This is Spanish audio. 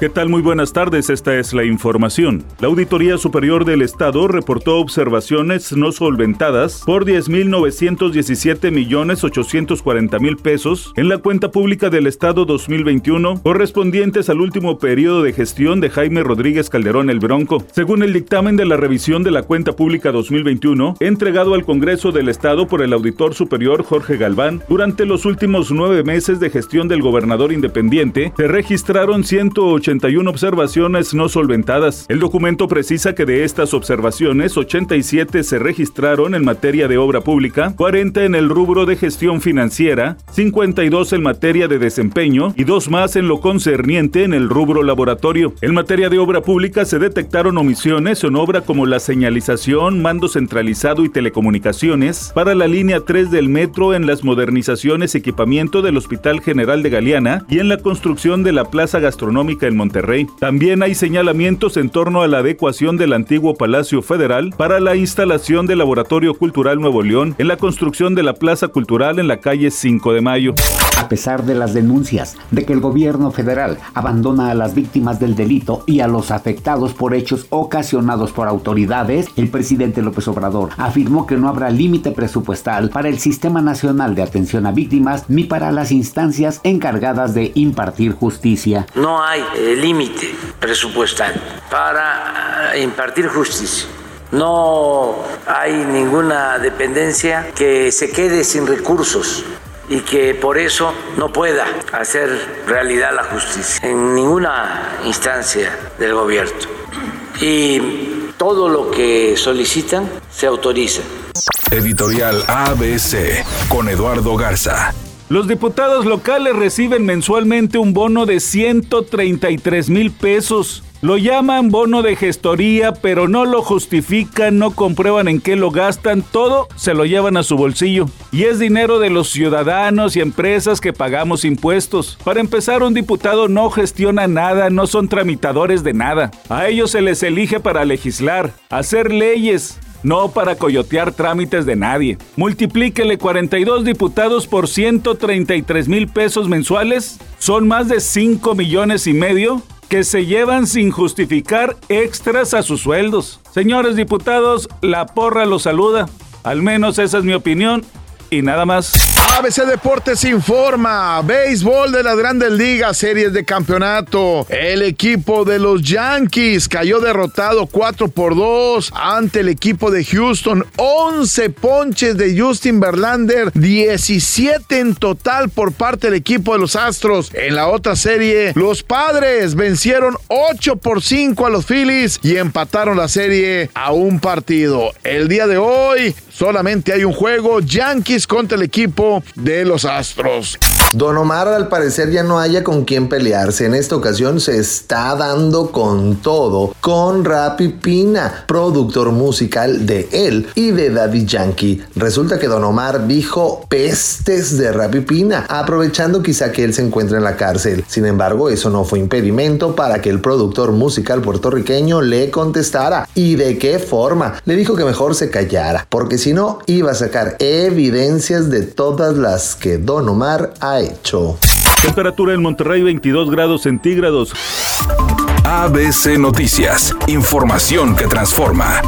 ¿Qué tal? Muy buenas tardes, esta es la información. La Auditoría Superior del Estado reportó observaciones no solventadas por 10.917 millones 840 mil pesos en la cuenta pública del Estado 2021 correspondientes al último periodo de gestión de Jaime Rodríguez Calderón el Bronco. Según el dictamen de la revisión de la cuenta pública 2021 entregado al Congreso del Estado por el Auditor Superior Jorge Galván, durante los últimos nueve meses de gestión del gobernador independiente se registraron 180 81 observaciones no solventadas. El documento precisa que de estas observaciones, 87 se registraron en materia de obra pública, 40 en el rubro de gestión financiera, 52 en materia de desempeño y dos más en lo concerniente en el rubro laboratorio. En materia de obra pública se detectaron omisiones en obra como la señalización, mando centralizado y telecomunicaciones para la línea 3 del metro en las modernizaciones y equipamiento del Hospital General de Galeana y en la construcción de la plaza gastronómica en Monterrey. También hay señalamientos en torno a la adecuación del antiguo Palacio Federal para la instalación del Laboratorio Cultural Nuevo León en la construcción de la Plaza Cultural en la calle 5 de Mayo. A pesar de las denuncias de que el gobierno federal abandona a las víctimas del delito y a los afectados por hechos ocasionados por autoridades, el presidente López Obrador afirmó que no habrá límite presupuestal para el Sistema Nacional de Atención a Víctimas ni para las instancias encargadas de impartir justicia. No hay eh, límite presupuestal para eh, impartir justicia. No hay ninguna dependencia que se quede sin recursos y que por eso no pueda hacer realidad la justicia en ninguna instancia del gobierno. Y todo lo que solicitan se autoriza. Editorial ABC con Eduardo Garza. Los diputados locales reciben mensualmente un bono de 133 mil pesos. Lo llaman bono de gestoría, pero no lo justifican, no comprueban en qué lo gastan, todo se lo llevan a su bolsillo. Y es dinero de los ciudadanos y empresas que pagamos impuestos. Para empezar, un diputado no gestiona nada, no son tramitadores de nada. A ellos se les elige para legislar, hacer leyes, no para coyotear trámites de nadie. Multiplíquele 42 diputados por 133 mil pesos mensuales, son más de 5 millones y medio que se llevan sin justificar extras a sus sueldos. Señores diputados, la porra los saluda. Al menos esa es mi opinión y nada más. ABC Deportes informa, béisbol de las grandes ligas, series de campeonato. El equipo de los Yankees cayó derrotado 4 por 2 ante el equipo de Houston. 11 ponches de Justin Verlander, 17 en total por parte del equipo de los Astros. En la otra serie, los Padres vencieron 8 por 5 a los Phillies y empataron la serie a un partido. El día de hoy solamente hay un juego, Yankees contra el equipo de los Astros. Don Omar al parecer ya no haya con quién pelearse. En esta ocasión se está dando con todo con Rappi Pina, productor musical de él y de Daddy Yankee. Resulta que Don Omar dijo pestes de Rappi Pina, aprovechando quizá que él se encuentra en la cárcel. Sin embargo, eso no fue impedimento para que el productor musical puertorriqueño le contestara. ¿Y de qué forma? Le dijo que mejor se callara, porque si no iba a sacar evidencias de todas las que Don Omar ha hecho. Temperatura en Monterrey 22 grados centígrados. ABC Noticias, información que transforma.